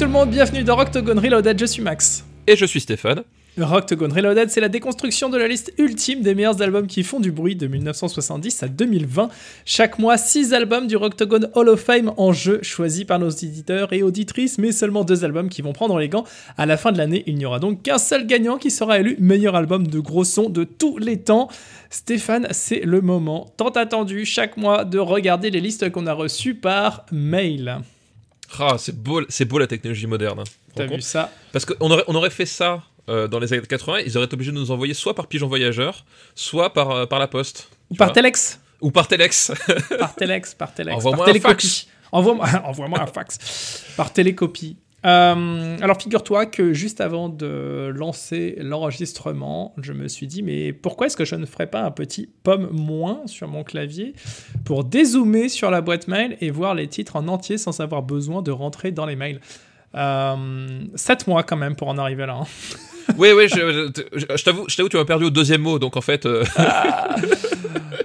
Tout le monde, bienvenue dans Octogone Reloaded, je suis Max. Et je suis Stéphane. Octogone Reloaded, c'est la déconstruction de la liste ultime des meilleurs albums qui font du bruit de 1970 à 2020. Chaque mois, 6 albums du Octogone Hall of Fame en jeu, choisis par nos éditeurs et auditrices, mais seulement deux albums qui vont prendre les gants. À la fin de l'année, il n'y aura donc qu'un seul gagnant qui sera élu meilleur album de gros son de tous les temps. Stéphane, c'est le moment tant attendu chaque mois de regarder les listes qu'on a reçues par mail. Ah, c'est beau, c'est beau la technologie moderne. hein. T'as vu ça? Parce qu'on aurait, on aurait fait ça euh, dans les années 80, ils auraient été obligés de nous envoyer soit par pigeon voyageur, soit par, euh, par la poste. Ou par vois. Telex Ou par Telex. Par Telex, par Telex. Envoie-moi un fax. Envoie-moi envoie-moi un fax. Par télécopie. Euh, alors figure-toi que juste avant de lancer l'enregistrement, je me suis dit mais pourquoi est-ce que je ne ferais pas un petit pomme moins sur mon clavier pour dézoomer sur la boîte mail et voir les titres en entier sans avoir besoin de rentrer dans les mails? Euh, 7 mois quand même pour en arriver là. hein. oui, oui, je, je- je t'avoue, je t'avoue, tu m'as perdu au deuxième mot, donc en fait. euh,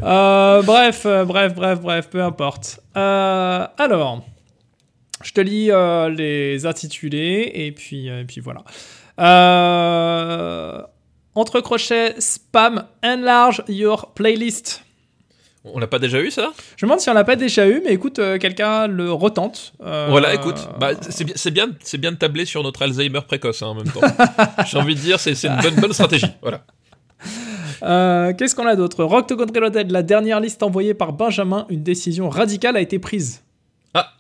Euh, bref, bref, bref, bref, peu importe. Alors, je te lis euh, les intitulés et puis, euh, et puis voilà. Euh, entre crochets, spam, enlarge your playlist. on l'a pas déjà eu ça? Je me demande si on l'a pas déjà eu, mais écoute, euh, quelqu'un le retente. Euh, Voilà, écoute, bah, c'est bien, c'est bien, de tabler sur notre Alzheimer précoce hein, en même temps. J'ai envie de dire, c'est c'est une bonne, bonne stratégie. Voilà. Euh, Qu'est-ce qu'on a d'autre? Rock to Reloaded, la dernière liste envoyée par Benjamin, une décision radicale a été prise. Ah.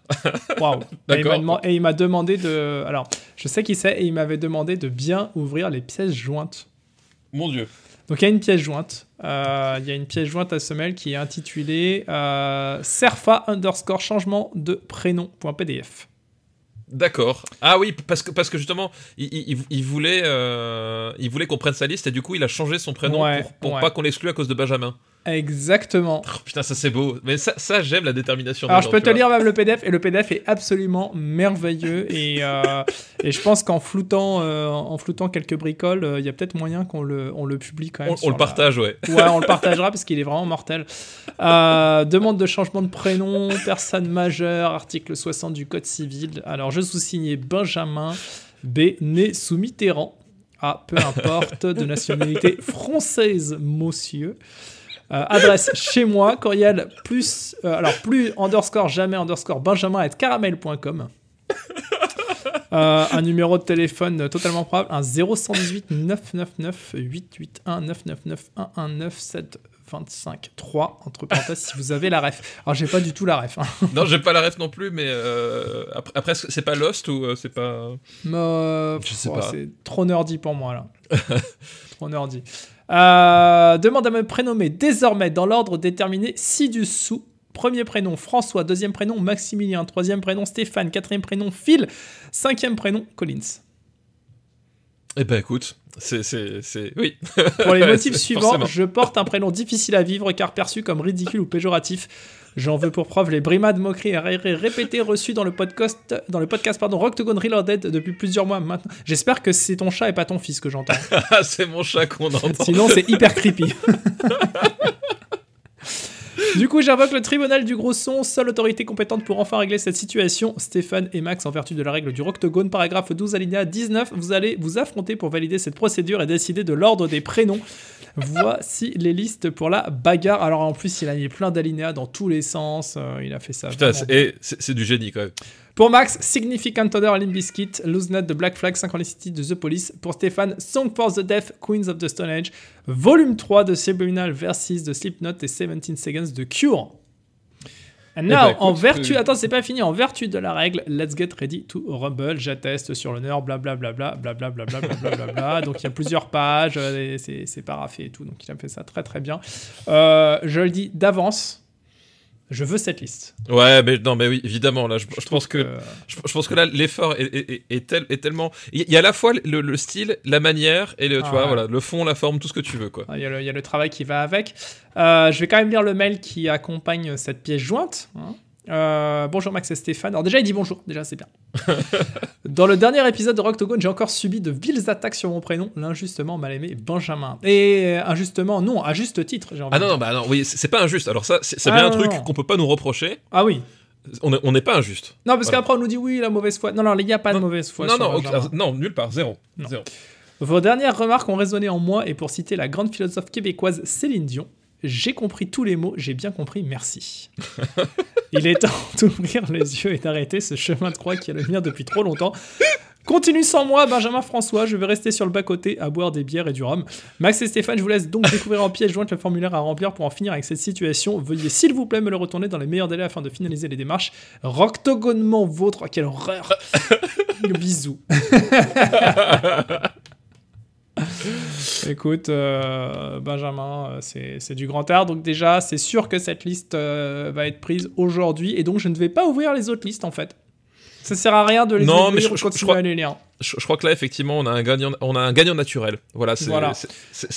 Waouh Et il D'accord. m'a deman- Et il m'a demandé de... Alors, je sais qui c'est, et il m'avait demandé de bien ouvrir les pièces jointes. Mon Dieu. Donc il y a une pièce jointe. Euh, Il y a une pièce jointe à mail qui est intitulée euh, Serfa underscore changement de prénom.pdf. D'accord. Ah oui, parce que, parce que justement, il, il, il voulait, euh, il voulait qu'on prenne sa liste et du coup, il a changé son prénom Ouais, pour, pour ouais. pas qu'on l'exclue à cause de Benjamin. Exactement. Oh, putain, ça c'est beau. Mais ça, ça j'aime la détermination. Alors je peux te lire même le PDF et le PDF est absolument merveilleux et, euh, et je pense qu'en floutant, euh, en floutant quelques bricoles, euh, il y a peut-être moyen qu'on le, on le publie quand même. On, le la- partage, ouais. Ouais, on le partagera parce qu'il est vraiment mortel. Demande de changement de prénom, personne majeure, article 60 du Code civil. Alors je sous-signais Benjamin B, né sous Mitterrand. Ah, peu importe, de nationalité française, monsieur. Euh, adresse chez moi, courriel plus, euh, alors plus underscore jamais underscore benjamin at caramel.com. Euh, un numéro de téléphone totalement probable, un 0118 999 881 999 119 7 25 3 entre parenthèses si vous avez la ref. Alors j'ai pas du tout la ref. hein. Non, j'ai pas la ref non plus, mais euh, après, après, c'est pas Lost ou euh, c'est pas. Euh, Je sais oh, pas. C'est trop nerdy pour moi là. trop nerdy. Euh, demande à me prénommer désormais dans l'ordre déterminé ci-dessous. Premier prénom François, deuxième prénom Maximilien, troisième prénom Stéphane, quatrième prénom Phil, cinquième prénom Collins. Eh ben écoute, c'est. Oui. Pour les motifs suivants, forcément. je porte un prénom difficile à vivre car perçu comme ridicule ou péjoratif. J'en veux pour preuve les brimades, moqueries et ré- répétées reçues dans le podcast, dans le podcast pardon, Rocktogone Reloaded depuis plusieurs mois maintenant. J'espère que c'est ton chat et pas ton fils que j'entends. Ah, c'est mon chat qu'on entend. Sinon, c'est hyper creepy. Du coup, j'invoque le tribunal du gros son, seule autorité compétente pour enfin régler cette situation. Stéphane et Max, en vertu de la règle du Roctogone, paragraphe 12, alinéa 19, vous allez vous affronter pour valider cette procédure et décider de l'ordre des prénoms. Voici les listes pour la bagarre. Alors en plus, il a mis plein d'alinéas dans tous les sens. euh, il a fait ça. Putain, vraiment c'est et c'est- c'est du génie quand même. Pour Max, Significant Other Limp Bizkit, Loose Nut de Black Flag, Synchronicity de The Police. Pour Stéphane, Song for the Deaf, Queens of the Stone Age. Volume 3 de Subliminal Versus de Slipknot et 17 Seconds de Cure. And now, ben, écoute, en vertu, euh, attends, c'est pas fini, en vertu de la règle, let's get ready to rumble, j'atteste sur l'honneur, blablabla, blablabla, blablabla, blablabla. Donc il y a plusieurs pages, euh, c'est c'est paraffé et tout, donc il a fait ça très très bien. Euh, je le dis d'avance, je veux cette liste. Ouais, mais non, mais oui, évidemment. Là, je, je pense que Euh, je, je pense que là, l'effort est, est, est- est tel- est tellement. Il y a à la fois le, le style, la manière et le, tu Ah vois, ouais. voilà, le fond, la forme, tout ce que tu veux, quoi. Il y, a le, il y a le travail qui va avec. Euh, je vais quand même lire le mail qui accompagne cette pièce jointe. hein. Euh, bonjour Max et Stéphane. Alors déjà il dit bonjour, déjà c'est bien. Dans le dernier épisode de Rocktogone, j'ai encore subi de viles attaques sur mon prénom, l'injustement mal aimé Benjamin. Et euh, injustement, non, à juste titre, envie Ah non, non, bah non, oui, c'est pas injuste. Alors ça, c'est Ah, bien un non, truc qu'on peut pas nous reprocher. Ah oui, On est- on n'est pas injuste. Non, parce Voilà. qu'après on nous dit oui, la mauvaise foi. Non, non, il n'y a pas de mauvaise foi. non, non, ok, non, nulle part, zéro. Zéro. Vos dernières remarques ont résonné en moi et pour citer la grande philosophe québécoise Céline Dion, j'ai compris tous les mots, j'ai bien compris, merci. Il est temps d'ouvrir les yeux et d'arrêter ce chemin de croix qui est le mien depuis trop longtemps. Continue sans moi, Benjamin François, je vais rester sur le bas-côté à boire des bières et du rhum. Max et Stéphane, je vous laisse donc découvrir en pièce jointe le formulaire à remplir pour en finir avec cette situation. Veuillez s'il vous plaît me le retourner dans les meilleurs délais afin de finaliser les démarches. Roctogonement vôtre, quelle horreur Bisous Écoute, euh, Benjamin, euh, c'est du grand art. Donc déjà, c'est sûr que cette liste euh, va être prise aujourd'hui. Et donc, je ne vais pas ouvrir les autres listes, en fait. Ça sert à rien de les Non, ouvrir mais je- je- crois- les lire. Je, crois que là, effectivement, on a un gagnant, on a un gagnant naturel. Voilà, c'est Voilà.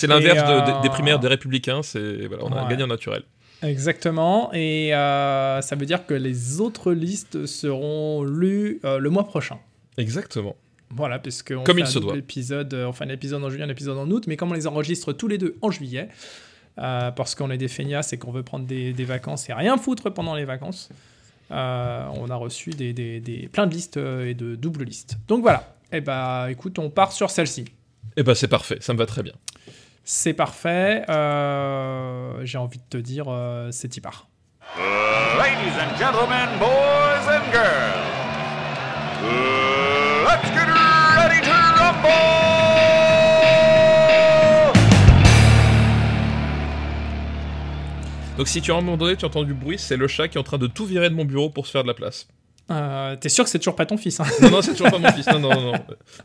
l'inverse de- des primaires des républicains. C'est voilà, on a un gagnant naturel. Exactement. Et ça veut dire que les autres listes seront lues le mois prochain. Exactement. Voilà, puisque on Comme fait il un se double doit. épisode, euh, on fait un épisode en juillet, un épisode en août, mais comme on les enregistre tous les deux en juillet, euh, parce qu'on est des feignasses et qu'on veut prendre des, des vacances et rien foutre pendant les vacances, euh, on a reçu des, des- des- plein de listes et de doubles listes. Donc voilà. Et bah écoute, on part sur celle-ci. Et ben c'est parfait, ça me va très bien. C'est parfait. euh, J'ai envie de te dire, euh, c'est y part. Ladies and gentlemen, boys and girls, let's get! Donc si tu à un moment donné tu entends du bruit, c'est le chat qui est en train de tout virer de mon bureau pour se faire de la place. Euh, T'es sûr que c'est toujours pas ton fils hein? Non non, c'est toujours pas mon fils. Non non non.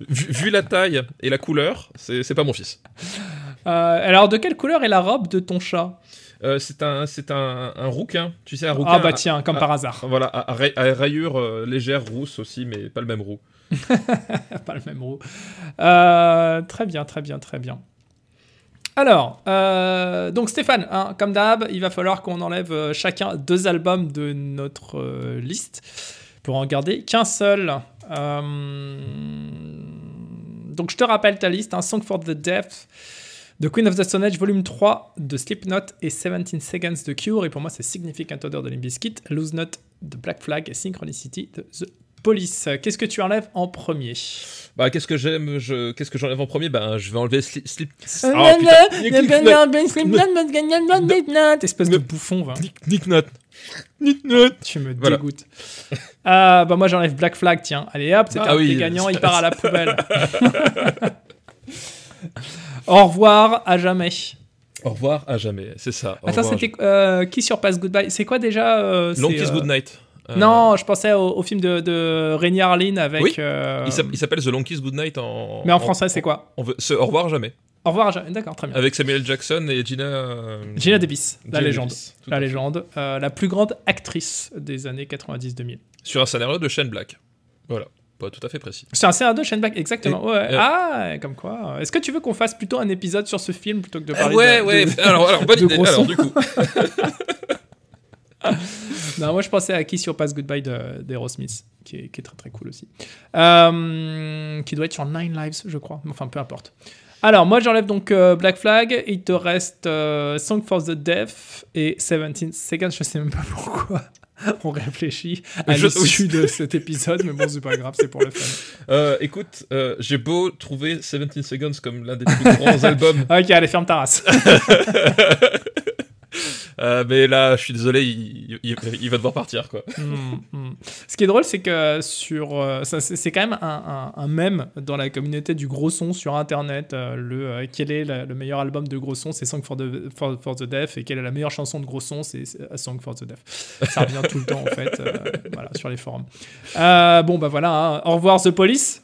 Vu, vu la taille et la couleur, c'est pas mon fils. Euh, Alors, de quelle couleur est la robe de ton chat? Euh, c'est un c'est un, un rouquin. Tu sais un rouquin. Ah bah tiens, comme à- par hasard. Voilà, à, à ray- à rayures légères rousses aussi, mais pas le même roux. pas le même roux. Euh, très bien, très bien, très bien. Alors, euh, donc Stéphane, hein, comme d'hab, il va falloir qu'on enlève euh, chacun deux albums de notre liste pour en garder qu'un seul. Donc je te rappelle ta liste, hein, Song for the Deaf, The Queen of the Stone Age, volume 3 de Slipknot et 17 Seconds de Cure. Et pour moi, c'est Significant Other de Limp Bizkit, Lose Note de Black Flag et Synchronicity de The Police. Qu'est-ce que tu enlèves en premier? Bah qu'est-ce que j'aime, je... qu'est-ce que j'enlève en premier? Ben je vais enlever Slip. Slip... Oh, Ah, Espèce de bouffon, va. Nick, Nut. Nick Nut. Tu me Voilà. dégoûtes. Euh, bah moi j'enlève Black Flag, tiens. Allez hop, c'est Ah un oui. gagnants, il part à la poubelle. Au revoir, à jamais. Au revoir à jamais, c'est ça. Au Attends, c'était euh, qui surpasse Goodbye C'est quoi déjà euh, Long Kiss euh, Goodnight. Euh, Non, je pensais au, au film de, de Harlin avec. Oui, euh, Il s'app- il s'appelle The Long Kiss Goodnight en. Mais en français, c'est quoi on veut- c'est Au revoir jamais. Au revoir, jamais. D'accord, très bien. Avec Samuel Jackson et Gina. euh, Gina Davis, la légende. Davis, La légende, la plus grande actrice des années 90-2000. Sur un scénario de Shane Black. Voilà, pas tout à fait précis. C'est un scénario de Shane Black, exactement. Et- ouais. Ah, comme quoi. Est-ce que tu veux qu'on fasse plutôt un épisode sur ce film plutôt que de Ah parler ouais, de, ouais. de- Alors, alors bonne idée. Alors, du coup. Non, moi je pensais à Qui surpasse Goodbye de- d'Aerosmith, qui est, qui est très très cool aussi. Euh, qui doit être sur Nine Lives, je crois. Enfin, peu importe. Alors, moi j'enlève donc euh, Black Flag. Il te reste euh, Song for the Deaf et 17 Seconds. Je sais même pas pourquoi. On réfléchit à l'issue de cet épisode, mais bon, c'est pas grave, c'est pour le fun. Écoute, j'ai beau trouver 17 Seconds comme l'un des plus grands albums, Ok, allez, ferme ta race. euh, mais là, je suis désolé, il, il- il va devoir partir, quoi. Mm, mm. Ce qui est drôle, c'est que sur, euh, c'est quand même un, un, un mème dans la communauté du gros son sur Internet. euh, le quel est la- le meilleur album de gros son, c'est Song for the, for, for the Deaf, et quelle est la meilleure chanson de gros son, c'est Song for the Deaf. Ça revient tout le temps en fait, voilà, sur les forums. Bon bah voilà, hein. au revoir The Police.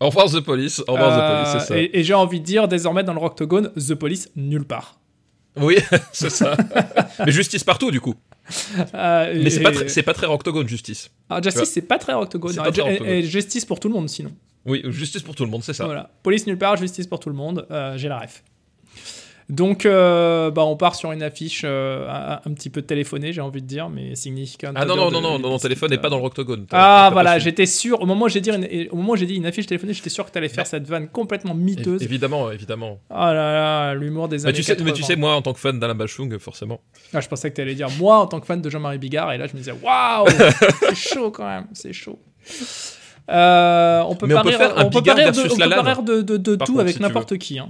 Au revoir The Police, au revoir The Police, c'est ça. Et, et j'ai envie de dire désormais dans le Rocktogone, The Police nulle part. Oui, c'est ça. mais justice partout, du coup. Euh, Mais c'est pas, pas très octogone, justice. Ah. Justice, c'est pas très Rocktogone. C'est Non, pas très et- Octogone. et justice pour tout le monde sinon. Oui, justice pour tout le monde, c'est ça. Voilà. Police nulle part, justice pour tout le monde. euh, J'ai la ref. Donc, euh, bah, on part sur une affiche euh, un, un petit peu téléphonée, j'ai envie de dire, mais significante. Ah non, non, non, non, non, téléphone n'est pas dans le Octogone. T'as- Ah voilà, j'étais sûr. Au moment où j'ai dit, une- au moment où j'ai dit une affiche téléphonée, j'étais sûr que tu allais faire cette vanne complètement É- miteuse. Évidemment, évidemment. Oh là là, l'humour des Mais années tu, sais, mais tu 80. sais, moi, en tant que fan d'Alain Bachung, forcément. Ah, je pensais que tu allais dire moi en tant que fan de Jean-Marie Bigard, et là je me disais waouh, c'est chaud quand même, c'est chaud. Euh, on peut Mais pas on peut rire, faire un on peut Bigard pas rire de, versus on peut pas Lalanne. rire de, de- de Par tout contre, avec si n'importe qui. hein.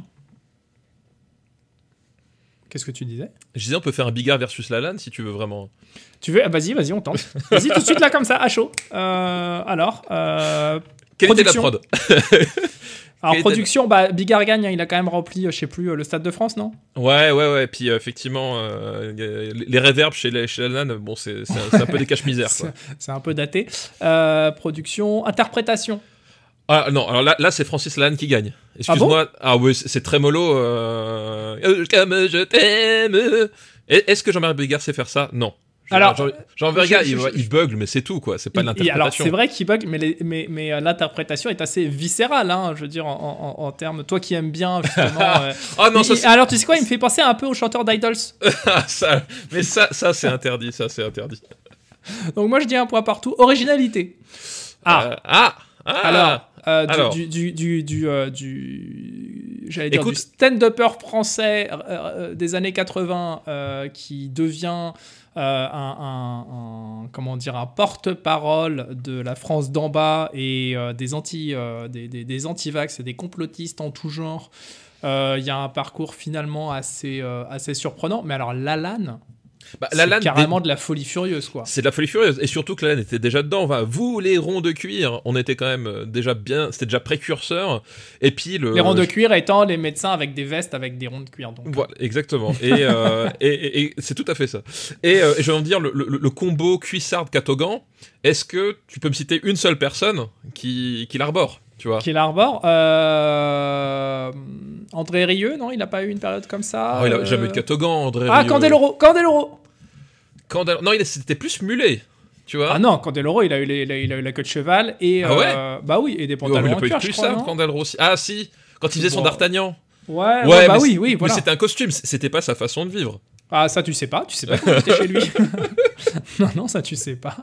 Qu'est-ce que tu disais Je disais, on peut faire un Bigard versus Lalanne si tu veux vraiment. Tu veux ah, Vas-y, vas-y, on tente. Vas-y tout de suite là comme ça, à chaud. Euh, alors, euh, Quelle était la Production. prod alors Quelle production, bah, Bigard gagne, hein, il a quand même rempli, euh, je sais plus, euh, le Stade de France, non? Ouais, ouais, ouais. Puis euh, effectivement, les réverbes chez, Lalanne, bon, c'est un, peu des caches-misères. quoi. C'est un peu daté. Production, interprétation. Ah non, alors là, là c'est Francis Lalanne qui gagne. Excuse-moi. Ah, oui, c'est très mollo. Euh... euh, Comme je t'aime. Est-ce que Jean-Marie Bigard sait faire ça? Non. Alors, Jean, je- il, il bugle, mais c'est tout, quoi. C'est pas il- alors l'interprétation. c'est vrai qu'il bug, mais, les- mais, mais euh, l'interprétation est assez viscérale, hein, je veux dire, en, en, en termes. Toi qui aimes bien, justement. euh, Ah non, ça, il- c'est- alors tu sais quoi, il me fait penser un peu au chanteur d'Idols. ah, ça- mais ça, ça c'est interdit. Ça, c'est interdit. Donc moi je dis un point partout. Originalité. Ah, Euh, ah, ah. alors, euh, du- alors. du, du, du, du, euh, du- j'allais dire Écoute- du stand-upper français euh, euh, des années 80 euh, qui devient un, un- un- comment dire un porte-parole de la France d'en bas et des anti des, des, des anti-vax et des complotistes en tout genre. Il y a un parcours finalement assez assez surprenant. Mais alors Lalanne, Bah, c'est Lalanne, carrément de la folie furieuse quoi. C'est de la folie furieuse. Et surtout que Lalanne était déjà dedans. Enfin, vous, les ronds de cuir, on était quand même euh, déjà bien. C'était déjà précurseur. Et puis le. Les ronds de cuir étant les médecins avec des vestes avec des ronds de cuir. Donc. Voilà, exactement. Et, euh, et, et- et c'est tout à fait ça. Et, euh, je vais en dire, le, le- le combo cuissard-catogan, est-ce que tu peux me citer une seule personne qui, qui l'arbore? Tu vois Qui l'arbore euh... André Rieu, non Il n'a pas eu une période comme ça Ah, il a euh, jamais eu de catogan, André Ah, Rieu. Candeloro Candeloro Candel- Non, il c'était plus mulet, tu vois Ah non, Candeloro, il a eu, les- il a, il a eu la queue de cheval et. Ah ouais euh, Bah oui, et des Oh, il pantalons a pas eu cuir, crois. cuissard, non Candeloro aussi. Ah si, quand il faisait son Bon. d'Artagnan. Ouais, ouais, bah mais oui, oui, mais voilà. c'était un costume, c'était pas sa façon de vivre. Ah, ça tu sais pas, tu sais pas quand j'étais chez lui. non, non, ça tu sais pas.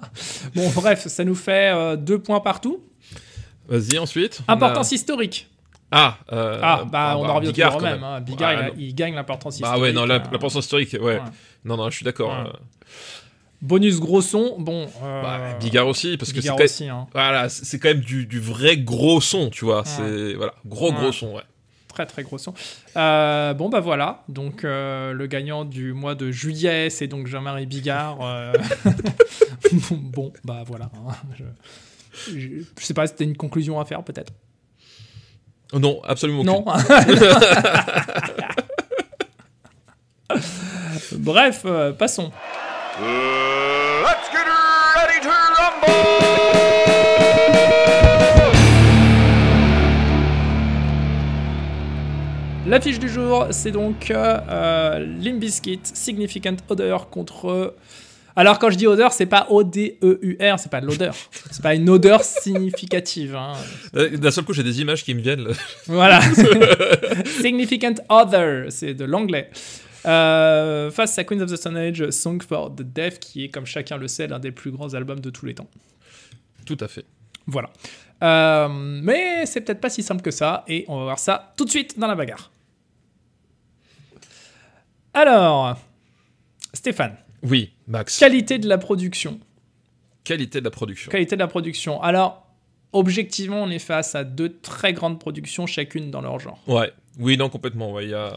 Bon, bref, ça nous fait euh, deux points partout. Vas-y, ensuite. a- Importance historique. Ah, euh, Ah, bah, on en revient Bigard, toujours au quand même. hein. Bigard, il, gagne l'importance Bah historique. ouais, non, la, l'importance historique, ouais. ouais. Non, non, je suis d'accord. Ouais. euh, Bonus gros son, bon. euh, bah, Bigard aussi, parce que c'est quand hein. Voilà, quand même du, du vrai gros son, tu vois. C'est voilà, gros gros son, ouais. Très très gros son. Euh, bon bah voilà, donc le gagnant du mois de juillet, c'est donc Jean-Marie Bigard. bon bah voilà. hein. Je, je, je sais pas, c'était une conclusion à faire peut-être. Oh Non, absolument. Non. Bref, euh, passons. Let's get ready to rumble! L'affiche du jour, c'est donc euh, Limp Bizkit, Significant Odor contre. Alors quand je dis odeur, c'est pas O-D-E-U-R, c'est pas de l'odeur. C'est pas une odeur significative. hein. Euh, D'un seul coup, j'ai des images qui me viennent. là. Voilà. Significant Other, c'est de l'anglais. Euh, face à Queens of the Stone Age, Song for the Deaf, qui est, comme chacun le sait, l'un des plus grands albums de tous les temps. Tout à fait. Voilà. Euh, mais c'est peut-être pas si simple que ça, et on va voir ça tout de suite dans la bagarre. Alors, Stéphane, Oui, Max. qualité de la production. Qualité de la production. Qualité de la production. Alors, objectivement, on est face à deux très grandes productions, chacune dans leur genre. Ouais. Oui, non, complètement. Ouais, y a.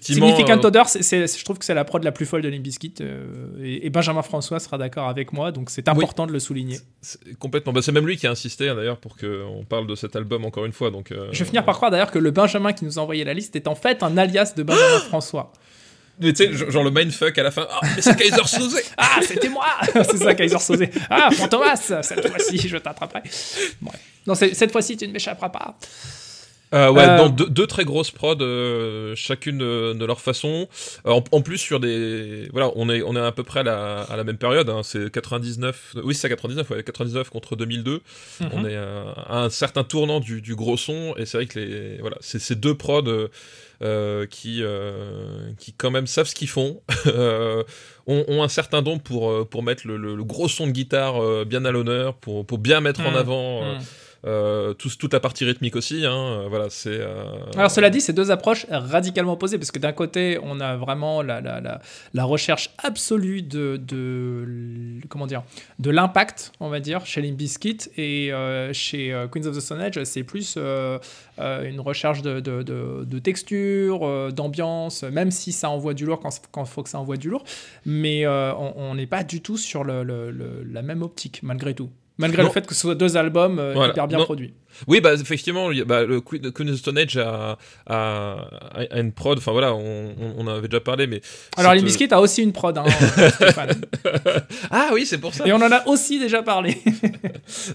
Significant euh, Odor, je trouve que c'est la prod la plus folle de Limp Bizkit, euh, et, et Benjamin François sera d'accord avec moi, donc c'est important de le souligner. c'est- Complètement. Bah, c'est même lui qui a insisté hein, d'ailleurs pour qu'on parle de cet album encore une fois. Donc. euh, Je vais finir par croire d'ailleurs que le Benjamin qui nous a envoyé la liste est en fait un alias de Benjamin François. Mais tu sais, genre le mindfuck à la fin. Ah, mais c'est Kaiser Soze Ah, c'était moi C'est ça, Kaiser Sosé. Ah, Fantomas Cette fois-ci, je t'attraperai. Bref. Non, cette fois-ci, tu ne m'échapperas pas. Euh, ouais, Euh, dans deux, deux très grosses prods, euh, chacune de, de leur façon. Euh, en, en plus sur des, voilà, on est on est à peu près à la, à la même période. Hein, c'est 99, oui c'est ça 99, ouais, 99 contre 2002. On Mhm. est à, à un certain tournant du, du gros son et c'est vrai que les, voilà, c'est ces deux prods. euh, euh, qui, euh, qui quand même savent ce qu'ils font, euh, ont, ont un certain don pour, euh, pour mettre le, le- le gros son de guitare euh, bien à l'honneur, pour, pour bien mettre en Mm. avant euh, Mm. Euh, tout- toute la partie rythmique aussi. Hein, euh, euh, Alors cela dit, c'est deux approches radicalement opposées, parce que d'un côté, on a vraiment la, recherche absolue de, l'impact, on va dire, chez Limp Bizkit, et chez Queens of the Stone Age, c'est plus une recherche de, texture, d'ambiance, même si ça envoie du lourd quand il faut que ça envoie du lourd, mais on n'est pas du tout sur la même optique, malgré tout. Malgré Non. le fait que ce soit deux albums euh, Voilà. hyper bien Non. produits. Oui, bah effectivement, bah, le Queen, of Stone Age a, a, a une prod. Enfin voilà, on, on- avait déjà parlé, mais. Alors, Limp Bizkit a aussi une prod, hein. Ah oui, c'est pour ça. Et on en a aussi déjà parlé.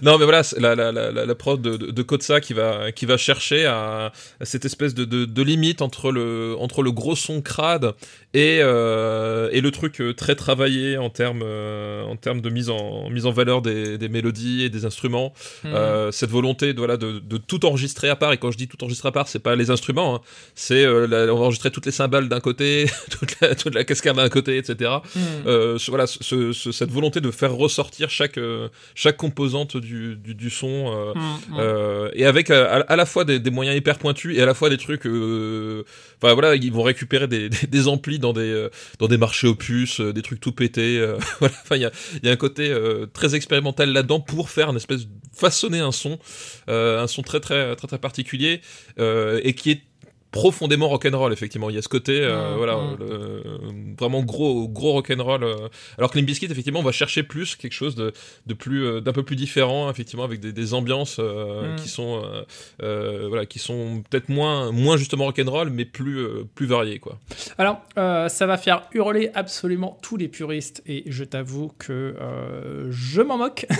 Non, mais voilà, la, la, la, la prod de, de, de Kotsa qui va, qui va chercher à, à cette espèce de, de, de limite entre le, entre le gros son crade et, euh, et le truc euh, très travaillé en termes, euh, en termes de mise en, mise en valeur des, des mélodies et des instruments. Hmm. Euh, cette volonté de, voilà, de, de tout enregistrer à part, et quand je dis tout enregistrer à part, c'est pas les instruments, hein. c'est euh, la- on va enregistrer toutes les cymbales d'un côté, toute la, toute la cascade d'un côté, etc. Hmm. Euh, ce- voilà, ce- ce- cette volonté de faire ressortir chaque, euh, chaque composante du, du, du son, euh, et avec à, à la fois des, des moyens hyper pointus et à la fois des trucs. Enfin voilà, ils vont récupérer des, des, des amplis dans des, dans des marchés opus, des trucs tout pétés. voilà, il y a, y a un côté très expérimental là-dedans pour faire une espèce de façonner un son, euh, un son très très très particulier euh, et qui est profondément rock'n'roll effectivement il y a ce côté euh, Mm, voilà mm. le- vraiment gros gros rock'n'roll euh, alors que Limp Bizkit effectivement va chercher plus quelque chose de, de plus euh, d'un peu plus différent effectivement avec des, des ambiances euh, Mm. qui sont voilà qui sont peut-être moins moins justement rock'n'roll mais plus plus variées quoi Alors, ça va faire hurler absolument tous les puristes, et je t'avoue que je m'en moque.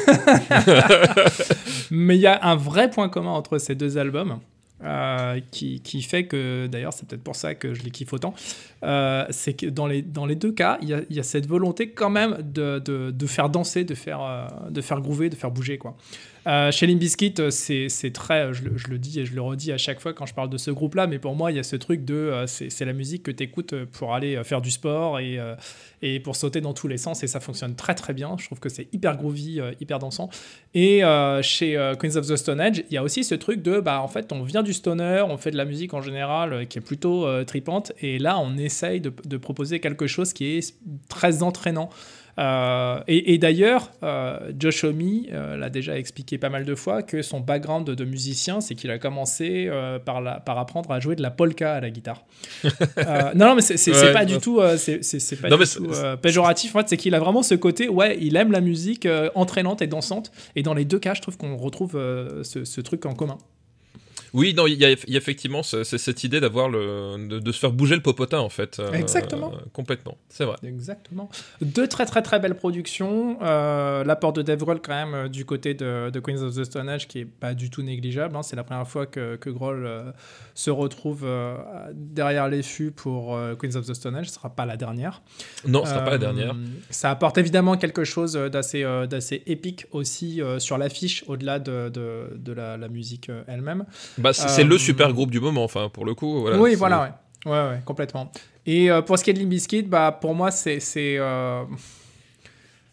Mais il y a un vrai point commun entre ces deux albums. Euh, qui, fait que, d'ailleurs, c'est peut-être pour ça que je les kiffe autant, euh, c'est que dans les, dans les deux cas, il y a, cette volonté quand même de, de, de faire danser, de faire, euh, de faire groover, de faire bouger. Quoi. Euh, chez Limp Bizkit, euh, c'est très, je, le- je le dis et je le redis à chaque fois quand je parle de ce groupe-là, mais pour moi, il y a ce truc de, euh, c'est la musique que tu écoutes pour aller euh, faire du sport et, euh, et pour sauter dans tous les sens, et ça fonctionne très très bien. Je trouve que c'est hyper groovy, euh, hyper dansant. Et euh, chez euh, Queens of the Stone Age, il y a aussi ce truc de, bah en fait, on vient du stoner, on fait de la musique en général euh, qui est plutôt euh, tripante, et là, on essaye de proposer quelque chose qui est très entraînant. Euh, et et d'ailleurs, euh, Josh Homme euh, l'a déjà expliqué pas mal de fois que son background de, de musicien, c'est qu'il a commencé euh, par, la, par apprendre à jouer de la polka à la guitare. Non, non, mais c'est Ouais, pas ouais. du tout, c'est pas Non, du tout péjoratif. En fait, c'est qu'il a vraiment ce côté, ouais, il aime la musique entraînante et dansante. Et dans les deux cas, je trouve qu'on retrouve ce, ce truc en commun. Oui non il y a, il y a effectivement ce- c'est cette idée d'avoir le de, de se faire bouger le popotin en fait euh, Exactement. complètement c'est vrai Exactement. Deux très très très belles productions. Euh, L'apport de Dave Grohl quand même euh, du côté de, de Queens of the Stone Age qui est pas du tout négligeable. hein. C'est la première fois que, que Grohl euh, se retrouve euh, derrière les fûts pour euh, Queens of the Stone Age. Ce sera pas la dernière. non ce sera pas la Euh, dernière Ça apporte évidemment quelque chose d'assez euh, d'assez épique aussi euh, sur l'affiche, au-delà de, de, la, la musique euh, elle-même. bah, c'est c'est euh, le super groupe du moment enfin pour le coup voilà, oui, voilà, ouais. Ouais, ouais, complètement. Et euh, pour ce qui est de Limp Bizkit, bah, pour moi, c'est. euh,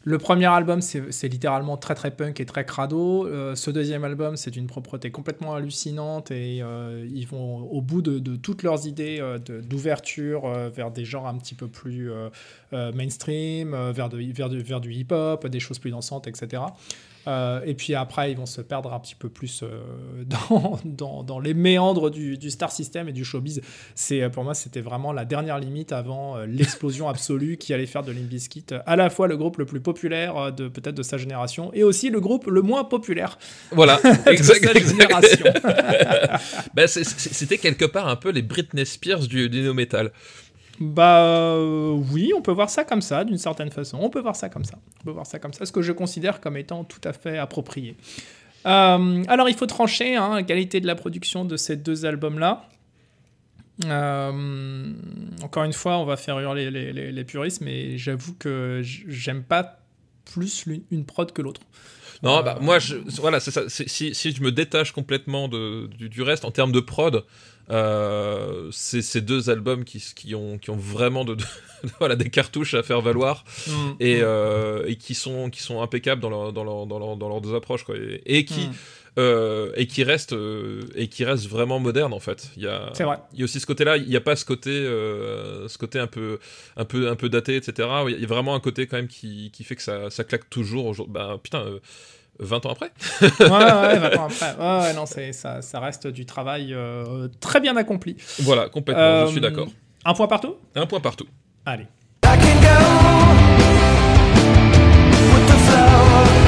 Le premier album, c'est littéralement très très punk et très crado. Euh, ce deuxième album, c'est d'une propreté complètement hallucinante et euh, ils vont au bout de, de toutes leurs idées euh, d'ouverture euh, vers des genres un petit peu plus euh, euh, mainstream, euh, vers, de- vers, du- vers du hip-hop, des choses plus dansantes, etc. Euh, et puis après, ils vont se perdre un petit peu plus euh, dans, dans, dans les méandres du, du star system et du showbiz. C'est euh, pour moi, c'était vraiment la dernière limite avant euh, l'explosion absolue qui allait faire de euh, à la fois le groupe le plus populaire de peut-être de sa génération et aussi le groupe le moins populaire voilà de exact, sa exact. génération. C'est- c'était quelque part un peu les Britney Spears du, du no metal Bah euh, oui, on peut voir ça comme ça, d'une certaine façon. On peut voir ça comme ça. On peut voir ça comme ça, ce que je considère comme étant tout à fait approprié. Euh, alors, il faut trancher hein, la qualité de la production de ces deux albums-là. Euh, encore une fois, on va faire hurler les, les, puristes, mais j'avoue que j'aime pas plus une prod que l'autre. Non, bah, moi, je, voilà, c'est ça. Si, si je me détache complètement de, du, du reste en termes de prod, euh, c'est ces deux albums qui, qui, ont, qui ont vraiment de, de- voilà, des cartouches à faire valoir et, euh, et qui, sont, qui sont impeccables dans, leur, dans, leur, dans, leur, dans leurs deux approches. Quoi, et, et qui, Mm. Euh, et, qui restent, euh, et qui restent vraiment modernes en fait. Il y a, C'est vrai. il y a aussi ce côté-là, il n'y a pas ce côté, euh, ce côté un peu, un peu, un peu daté, etc. Il y a vraiment un côté quand même qui, qui fait que ça, ça claque toujours. aujourd'hui. Ben, putain, euh, 20 ans après. ouais, ouais, va attends, après. Ouais, ouais, non, c'est- ça, ça reste du travail euh, très bien accompli. Voilà, complètement, Euh, je suis d'accord. Un point partout? Un point partout. Allez. I can go with the flow.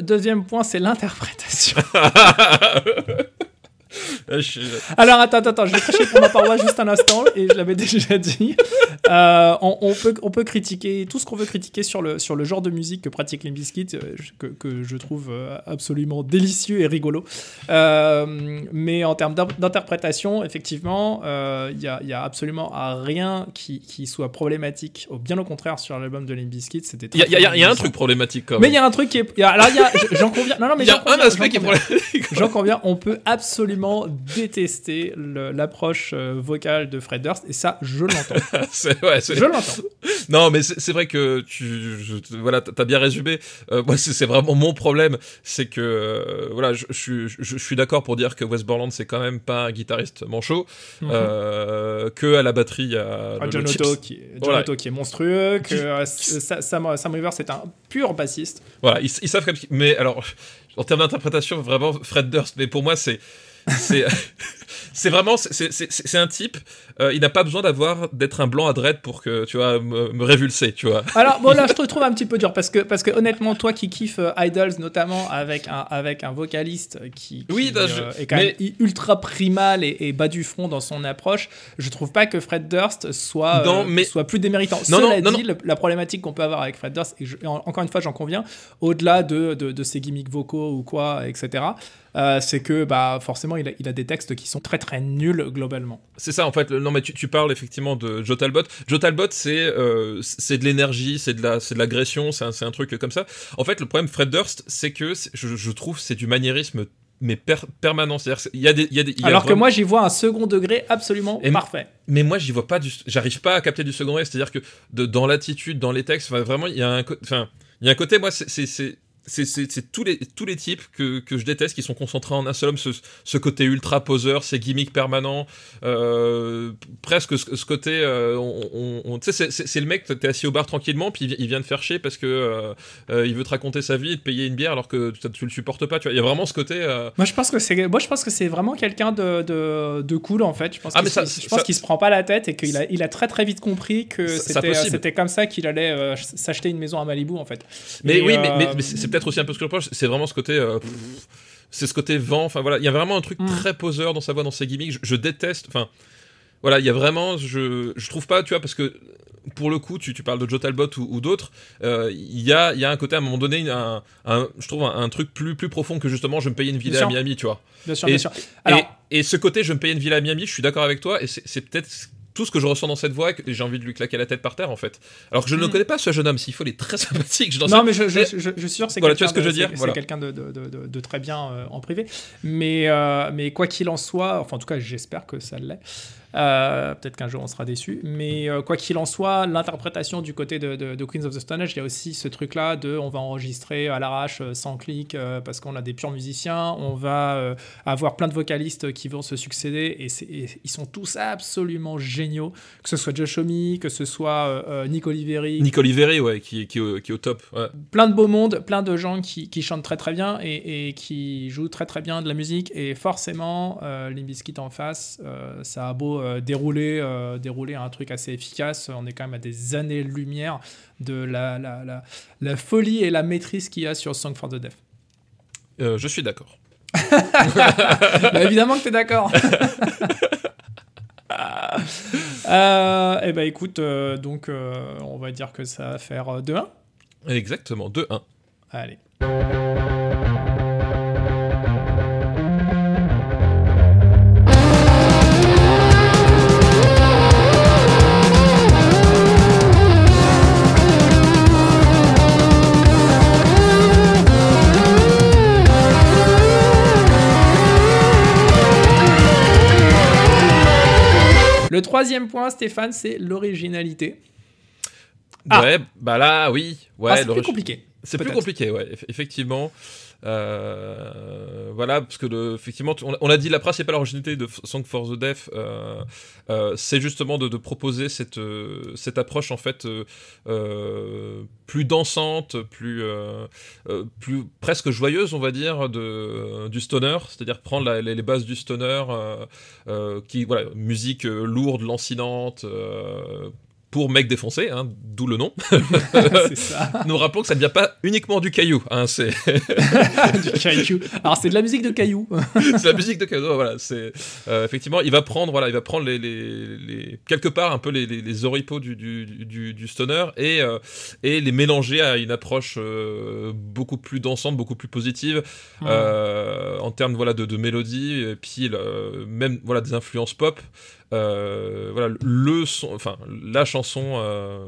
Deuxième point, c'est l'interprétation. Euh, je- Alors attends, attends, attends, je vais prêcher pour ma paroisse juste un instant et je l'avais déjà dit. Euh, on, on peut, on peut critiquer tout ce qu'on veut critiquer sur le, sur le genre de musique que pratique Limp Bizkit, euh, que, que je trouve euh, absolument délicieux et rigolo. Euh, mais en termes d'in- d'interprétation, effectivement, euh, il n'y a, y a absolument rien qui, qui soit problématique. Au- Bien au contraire, sur l'album de Limp Bizkit, c'était Il y, a- y y un truc problématique quand Mais même. il y a un truc qui est. Alors, il y a, j'en conviens. Non, non, mais Il y a un aspect qui est problématique. J'en conviens, on peut absolument détester le- l'approche euh, vocale de Fred Durst, et ça, je l'entends. Ouais, je l'entends. Non, mais c'est vrai que tu, je- voilà, t'as bien résumé. Euh, moi, c'est vraiment mon problème, c'est que euh, voilà, je, je suis- je, je suis d'accord pour dire que Wes Borland c'est quand même pas un guitariste manchot, euh, que à la batterie il y a Ah, le- John le Otto qui, John Voilà. Otto qui est monstrueux, que Sam, Sam Rivers c'est un pur bassiste. Voilà, ils, ils savent mais alors en termes d'interprétation vraiment Fred Durst, mais pour moi c'est c'est c'est vraiment c'est- un type euh, il n'a pas besoin d'avoir d'être un blanc à dread pour que tu vois me, me révulser tu vois Alors bon là je te trouve un petit peu dur parce que parce que honnêtement toi qui kiffes euh, Idols notamment avec un avec un vocaliste qui, qui, Oui, non, je- euh, est quand mais- même ultra primal et, et bas du front dans son approche, je trouve pas que Fred Durst soit Non, mais- soit plus déméritant. Non, Cela non, non, dit, le- la problématique qu'on peut avoir avec Fred Durst et, je- et en- encore une fois j'en conviens, au-delà de, de, de ses gimmicks vocaux ou quoi etc. euh, c'est que bah forcément il a, il a des textes qui sont très très nuls globalement. C'est ça en fait. Non mais tu, tu parles effectivement de Joe Talbot. Joe Talbot c'est euh, c'est de l'énergie, c'est de la c'est de l'agression, c'est un, c'est un truc comme ça. En fait le problème Fred Durst c'est que je, je trouve c'est du maniérisme mais per- permanent. C'est-à-dire y a des y a des il y a Alors que moi j'y vois un second degré absolument Et- parfait. mais moi j'y vois pas du j'arrive pas à capter du second degré. C'est-à-dire que de, dans l'attitude, dans les textes, vraiment il y a un enfin il y a un côté moi c'est c'est- tous les, tous les types que, que je déteste qui sont concentrés en un seul homme, ce, ce côté ultra poseur, ces gimmicks permanents, euh, presque ce, ce côté, euh, on, on- on- tu sais, c'est- le mec, t'es assis au bar tranquillement, puis il, il vient te faire chier parce que euh, euh, il veut te raconter sa vie et te payer une bière alors que tu, tu le supportes pas, tu vois. Il y a vraiment ce côté. Moi je pense que c'est moi je pense que c'est vraiment quelqu'un de, de, de cool en fait. Je pense Ah, qu'il se- pense qu'il se prend pas la tête et qu'il a il a très très vite compris que c'était comme ça qu'il allait s'acheter une maison à Malibu en fait. Mais Et, oui, mais, mais- mais c'est peut-être aussi un peu ce que je reproche, c'est vraiment ce côté. euh, c'est ce côté vent, enfin voilà, il y a vraiment un truc Mm. très poseur dans sa voix, dans ses gimmicks. Je, je déteste, enfin voilà, il y a vraiment, je, je trouve pas, tu vois, parce que pour le coup, tu, tu parles de Joe Talbot ou, ou d'autres, euh, il y, a, il y a un côté à un moment donné, un, un- je trouve un, un truc plus, plus profond que justement je me payais une villa Bien à. Miami, tu vois. bien sûr et- bien sûr. Alors et, et ce côté, je me payais une villa à Miami, je suis d'accord avec toi, et c'est c'est peut-être tout ce que je ressens dans cette voix, et que j'ai envie de lui claquer la tête par terre en fait. Alors que je ne Mm. connais pas ce jeune homme, s'il faut, il est très sympathique. Je non sais- mais je, je, je, je suis sûr c'est Voilà, quelqu'un ce que je de- veux dire, c'est- voilà. quelqu'un de très bien euh, en privé. Mais euh, mais quoi qu'il en soit, enfin en tout cas j'espère que ça l'est. Euh, Peut-être qu'un jour on sera déçu, mais euh, quoi qu'il en soit, l'interprétation du côté de, de- de Queens of the Stone Age, il y a aussi ce truc-là de on va enregistrer à l'arrache euh, sans clic parce qu'on a des purs musiciens, on va avoir plein de vocalistes qui vont se succéder et, ils sont tous absolument géniaux, que ce soit Josh Homme, que ce soit Nick Oliveri, Nick Oliveri, ouais, qui, qui, est au- qui est au top. Ouais. plein de beau monde, plein de gens qui, qui chantent très très bien et, et qui jouent très très bien de la musique. Et forcément, euh, Limp Bizkit en face, euh, ça a beau euh, dérouler, euh, dérouler un truc assez efficace, on est quand même à des années-lumière de la, la, la, la folie et la maîtrise qu'il y a sur Song for the Deaf. Euh, je suis d'accord. Bah, évidemment que tu es d'accord. euh, et bah écoute, euh, donc euh, on va dire que ça va faire euh, 2-1. Exactement, 2-1. Allez. Troisième point, Stéphane, c'est l'originalité. Ah. Ouais, bah là, oui. Ouais, Ah, c'est plus compliqué. C'est plus compliqué, ouais, eff- effectivement. Euh, voilà, parce que effectivement, on, a dit la principale originalité de Song for the Deaf, euh, euh, c'est justement de, proposer cette, approche en fait plus dansante, plus, presque joyeuse, on va dire, de, du stoner, c'est-à-dire prendre les, les bases du stoner, qui voilà, musique lourde, lancinante. Pour mec défoncé, hein, d'où le nom. ça. Nous rappelons que ça ne vient pas uniquement du caillou, hein, c'est du caillou. Alors c'est de la musique de caillou. c'est la musique de caillou. Voilà, c'est euh, effectivement, il va prendre, voilà, il va prendre les, les, les- quelque part un peu les, les, les oripeaux du, du, du, du stoner et euh, et les mélanger à une approche euh, beaucoup plus dansante, beaucoup plus positive euh, en termes voilà de, de mélodie puis même voilà des influences pop. Euh, voilà le enfin la chanson, euh,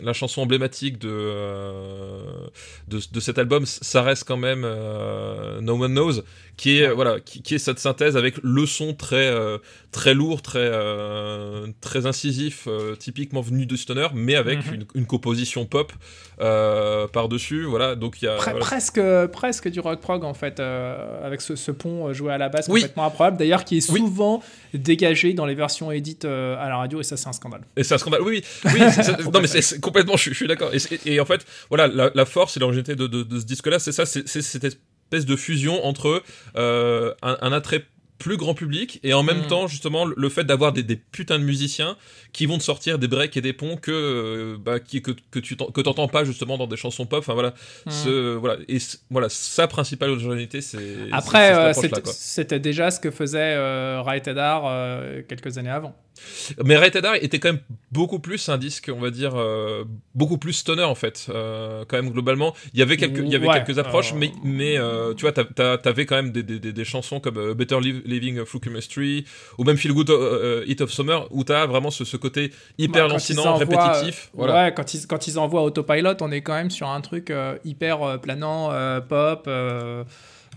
la chanson emblématique de, euh, de de cet album, ça reste quand même No One Knows, qui est voilà qui, qui est cette synthèse avec le son très euh, très lourd, très euh, très incisif, euh, typiquement venu de stoner, mais avec Mhm. une, une composition pop euh, par dessus. Voilà, donc il y a Pre- voilà. presque, presque du rock prog en fait, euh, avec ce, ce pont euh, joué à la basse Oui. complètement improbable. D'ailleurs, qui est Oui. souvent dégagé dans les versions édites euh, à la radio, et ça, c'est un scandale. Et c'est un scandale. Oui, oui, oui. non, mais c'est complètement. Je, suis- je suis d'accord. Et, en fait, voilà, la, la force et l'originalité de, de, de ce disque-là, c'est ça, c'est cette espèce de fusion entre euh, un, un attrait plus grand public et en même Mm. temps justement le- fait d'avoir des, des putains de musiciens qui vont te sortir des breaks et des ponts que euh, bah, qui, que, que tu que t'entends pas justement dans des chansons pop enfin voilà Mm. ce voilà et voilà sa principale originalité c'est Après, euh, c'était déjà ce que faisait euh, Rated euh, quelques années avant. Mais Rated R était quand même beaucoup plus un disque, on va dire, euh, beaucoup plus stoner en fait. Euh, quand même globalement, il y avait quelques, il y avait Ouais, quelques approches, euh, mais mais euh, tu vois, t'avais quand même des, des, des, des chansons comme Better Liv- Living Through Chemistry ou même Feel Good euh, Hit of Summer où t'as vraiment ce, ce côté hyper Bah, lancinant, répétitif. euh, voilà. Ouais, quand ils, quand ils envoient Autopilot, on est quand même sur un truc euh, hyper euh, planant, euh, pop,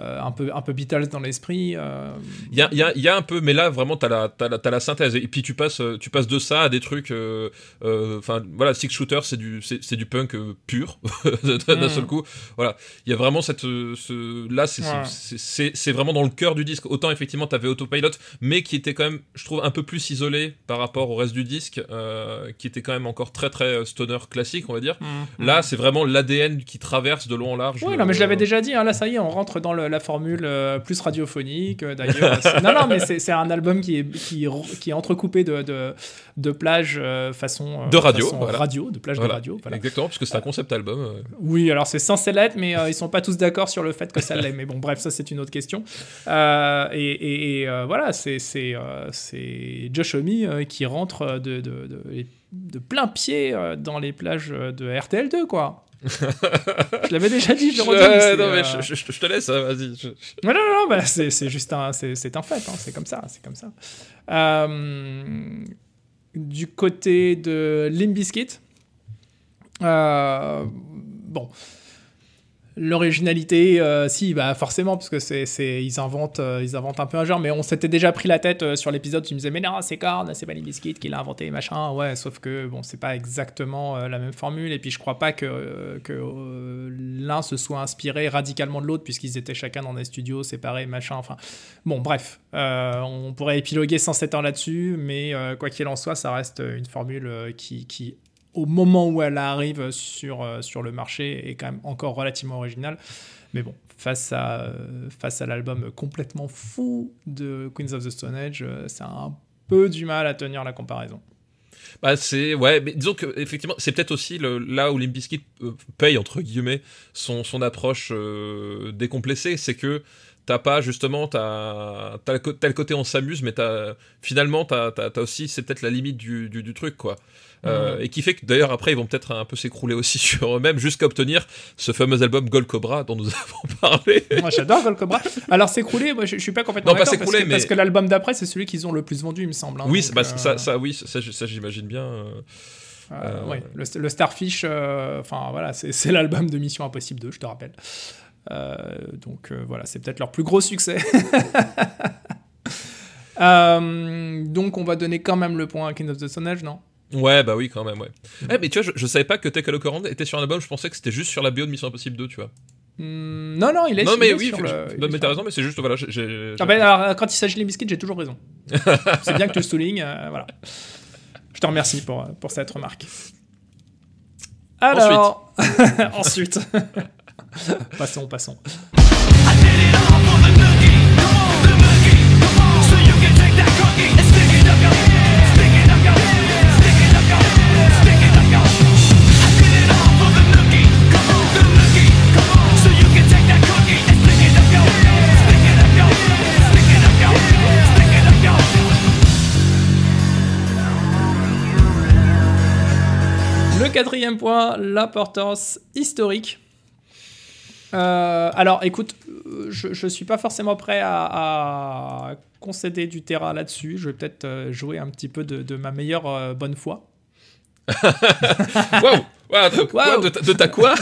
euh, un, peu, un peu Beatles dans l'esprit. euh. Il y a, il y, a, il y a un peu, mais là vraiment t'as la, t'as la, synthèse et puis tu passes, euh, tu passes de ça à des trucs, enfin voilà, Six Shooter c'est du, c'est, du punk pur d'un Mm. seul coup. Voilà, il y a vraiment cette, ce, là c'est, Ouais. c'est, vraiment dans le cœur du disque. Autant effectivement t'avais Autopilot, mais qui était quand même, je trouve un peu plus isolé par rapport au reste du disque, euh, qui était quand même encore très très stoner classique on va dire. Là c'est vraiment l'ADN qui traverse de long en large. Oui, non, mais je l'avais déjà dit, hein, là ça y est, on rentre dans le- la formule euh, plus radiophonique. euh, D'ailleurs, C'est- non, non, mais c'est c'est un album qui est, qui, qui est entrecoupé de, de, de plages euh, façon, euh, De radio, façon voilà. radio, de plages Voilà. de radio. Voilà. Exactement, puisque c'est un concept album. euh. Oui, alors c'est censé l'être, mais euh, ils sont pas tous d'accord sur le fait que ça l'est. Mais bon, bref, ça c'est une autre question. Euh, et et- et, euh, voilà, c'est c'est euh, c'est Josh Homme euh, qui rentre de, de, de, de plein pied euh, dans les plages de RTL2, quoi. Je l'avais déjà dit, je le redis. Euh, non, mais euh, je, je- je te laisse, hein, vas-y. je- non, non, non, bah, c'est juste un, c'est un fait, hein, c'est comme ça, c'est comme ça. Euh, du côté de Limp Bizkit, euh, bon, L'originalité, euh, si, bah forcément, parce que c'est, ils inventent, euh, ils inventent un peu un genre. Mais on s'était déjà pris la tête euh, sur l'épisode. Tu me disais, mais non, c'est Korn, c'est pas les biscuits qui l'a inventé, machin. Ouais, sauf que bon, c'est pas exactement la même formule. Et puis je crois pas que, que l'un se soit inspiré radicalement de l'autre, puisqu'ils étaient chacun dans des studios séparés, machin. Enfin, bon, bref, on pourrait épiloguer 107 ans là-dessus, mais quoi qu'il en soit, ça reste une formule qui, qui au moment où elle arrive sur, euh, sur le marché, est quand même encore relativement originale. Mais bon, face à, euh, face à l'album complètement fou de Queens of the Stone Age, euh, ça a un peu du mal à tenir la comparaison. Bah c'est ouais, mais disons que effectivement c'est peut-être aussi là où Limp euh, paye entre guillemets son son approche euh, décomplexée, c'est que t'as pas justement t'as t'as le, côté on s'amuse, mais t'as finalement t'as t'as t'as aussi c'est peut-être la limite du, du, du truc quoi. Euh, Et qui fait que d'ailleurs après ils vont peut-être un peu s'écrouler aussi sur eux-mêmes jusqu'à obtenir ce fameux album Gold Cobra dont nous avons parlé. Moi j'adore Gold Cobra. Alors s'écroulé, moi je, je suis pas complètement Non, pas parce, s'écrouler, que- parce mais- que l'album d'après c'est celui qu'ils ont le plus vendu, il me semble. hein. oui, Donc, bah, euh, ça, ça oui ça, ça, j'imagine bien. euh. Euh, ouais, le, le Starfish, enfin voilà, c'est l'album de Mission Impossible 2, je te rappelle. Euh, donc euh, voilà, c'est peut-être leur plus gros succès. Euh, donc on va donner quand même le point à King of the Stone Age, non? Ouais, bah oui, quand même, ouais. Mm. Eh, mais tu vois, je, je savais pas que Take a Look Around était sur un album, je pensais que c'était juste sur la BO de Mission Impossible 2, tu vois. Hmm, Non, non, il est non, il mais est oui, sur le- je- est mais t'as raison, mais c'est juste, voilà. Ah ben, alors, quand il s'agit des biscuits, j'ai toujours raison. c'est bien que tu le soulignes, euh, voilà. Je te remercie pour, pour cette remarque. Alors, ensuite, passons, passons. Le quatrième point, l'importance historique. Euh, alors, écoute, euh, je, je suis pas forcément prêt à, à concéder du terrain là-dessus. Je vais peut-être euh, jouer un petit peu de, de ma meilleure euh, bonne foi. Waouh quoi, Waouh. de, ta- de ta quoi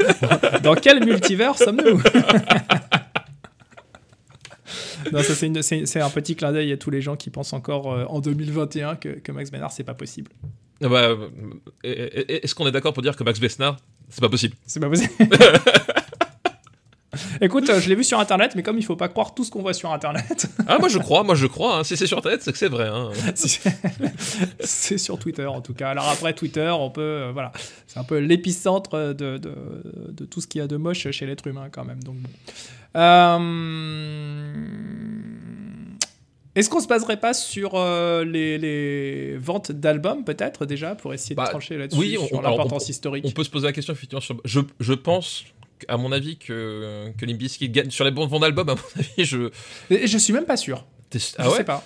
Dans quel multivers sommes-nous? Non, ça c'est, un petit clin d'œil à tous les gens qui pensent encore euh, en 2021 que, que Max Bénard c'est pas possible. Ah bah, Est-ce qu'on est d'accord pour dire que Max Besnard, c'est pas possible? C'est pas possible. Écoute, euh, je l'ai vu sur internet, mais comme il faut pas croire tout ce qu'on voit sur internet, Ah, moi je crois, moi je crois, hein. si c'est sur tête, c'est que c'est vrai. Hein. c'est sur Twitter en tout cas. Alors après Twitter, on peut, euh, voilà, c'est un peu l'épicentre de, de, de tout ce qu'il y a de moche chez l'être humain quand même. Donc bon. Euh, Est-ce qu'on se baserait pas sur euh, les, les ventes d'albums peut-être déjà pour essayer de Bah, trancher là-dessus oui, on- sur l'importance historique? On peut se poser la question effectivement sur. Je, je pense, à mon avis, que, que Limp Bizkit gagne sur les bons ventes d'albums, à mon avis, je. Et Je suis même pas sûr. T'es- Je Ah ouais sais pas.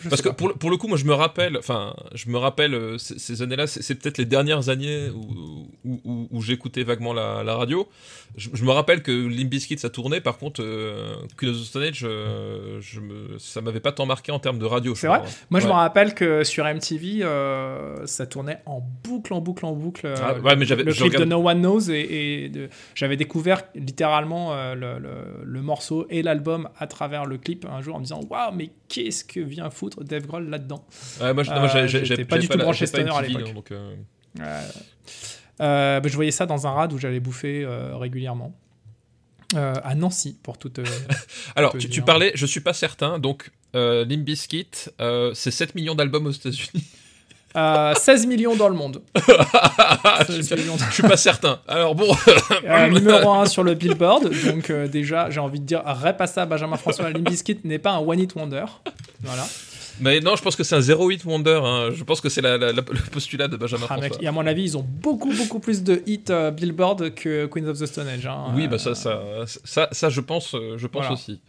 Je Parce que pour le, pour le coup, moi je me rappelle, enfin, je me rappelle euh, ces, ces années-là, c'est peut-être les dernières années où, où, où- où j'écoutais vaguement la, la radio. Je, je me rappelle que Limp Bizkit ça tournait, par contre, euh, Queen of the Stone Age, euh, je me, ça m'avait pas tant marqué en termes de radio. C'est vrai Moi, je me rappelle que sur MTV, euh, ça tournait en boucle, en boucle, en boucle. euh, Ah, ouais, mais j'avais- le clip regarde- de No One Knows et, et de- j'avais découvert littéralement euh, le, le- le morceau et l'album à travers le clip un jour en me disant waouh, mais qu'est-ce que vient foutre Dave Grohl là-dedans Ouais, moi, Euh, j'étais pas du tout branché stoner à l'époque. hein, donc, euh, Euh, bah, Je voyais ça dans un rad où j'allais bouffer régulièrement. Euh, à Nancy, pour toute. euh, Alors, tu, parlais, je suis pas certain, donc euh, euh, c'est 7 millions d'albums aux États-Unis. euh, 16 millions dans le monde. je, 16 suis, millions. je suis pas certain. Alors bon, numéro 1 sur le Billboard. Donc, déjà, j'ai envie de dire, répassa à Benjamin François. Limp Bizkit n'est pas un One Hit Wonder. Voilà. Mais non, je pense que c'est un 08 Wonder. hein. Je pense que c'est la- la- la- le postulat de Benjamin Ah, mec, et à mon avis, ils ont beaucoup, beaucoup plus de hits euh, Billboard que Queens of the Stone Age. hein. Oui, Euh, bah ça, ça, ça, ça, je pense, euh, je pense Voilà. aussi.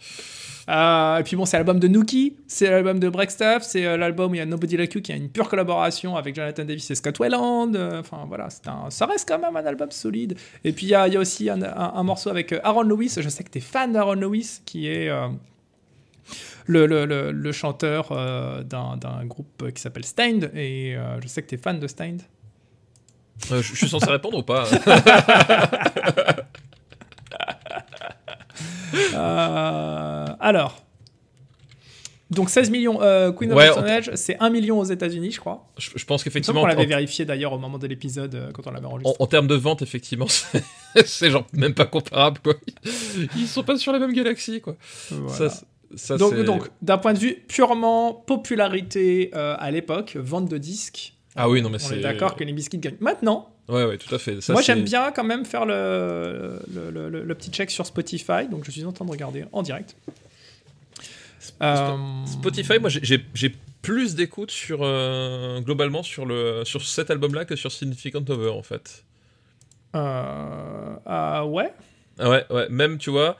euh, et puis bon, c'est l'album de Nookie, c'est l'album de Break Stuff, c'est euh, l'album où il y a Nobody Like You qui a une pure collaboration avec Jonathan Davis et Scott Weiland. euh, Enfin voilà, c'est un, ça reste quand même un album solide. Et puis il y a, il y a aussi un, un- un morceau avec euh, Aaron Lewis. Je sais que tu es fan d'Aaron Lewis, qui est euh, le, le- le- le chanteur euh, d'un groupe qui s'appelle Stained. Et euh, je sais que tu es fan de Stained. Euh, je, je suis censé répondre ou pas Euh, alors. Donc 16 millions, euh, Queen of Ouais, the on- Stone Age, c'est 1 million aux États-Unis, je crois. Je, je pense qu'effectivement, en, l'avait vérifié d'ailleurs au moment de l'épisode euh, quand on l'avait en- enregistré. en termes de vente, effectivement, c'est c'est genre même pas comparable, quoi. Ils sont pas sur la même galaxie, quoi. Voilà. Ça, ça, donc, c'est- donc, d'un point de vue purement popularité euh, à l'époque, vente de disques, Ah oui, non, mais on c'est. est d'accord que les biscuits gagnent. Maintenant, Ouais, ouais, tout à fait. Ça, moi c'est- j'aime bien quand même faire le, le, le- le- le petit check sur Spotify, donc je suis en train de regarder en direct. Euh, Spotify, moi, j'ai- j'ai j'ai plus d'écoute sur euh, globalement sur le sur cet album-là que sur Significant Over, en fait. euh, ah ouais? Ah ouais, ouais. Même, tu vois,